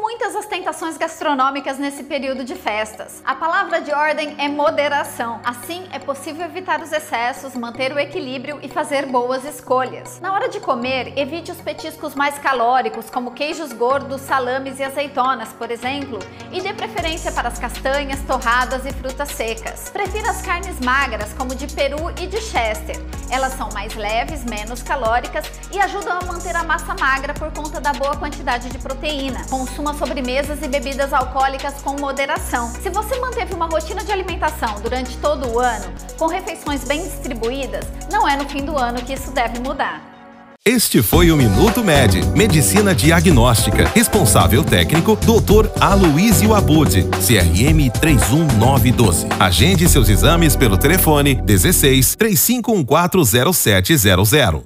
muitas as tentações gastronômicas nesse período de festas. A palavra de ordem é moderação. Assim, é possível evitar os excessos, manter o equilíbrio e fazer boas escolhas. Na hora de comer, evite os petiscos mais calóricos, como queijos gordos, salames e azeitonas, por exemplo, e dê preferência para as castanhas, torradas e frutas secas. Prefira as carnes magras, como de peru e de chester. Elas são mais leves, menos calóricas e ajudam a manter a massa magra por conta da boa quantidade de proteína. Consuma sobremesas e bebidas alcoólicas com moderação. Se você manteve uma rotina de alimentação durante todo o ano, com refeições bem distribuídas, não é no fim do ano que isso deve mudar. Este foi o Minuto Med, Medicina Diagnóstica. Responsável técnico, Dr. Aloysio Abud, CRM 31912. Agende seus exames pelo telefone 16 35140700.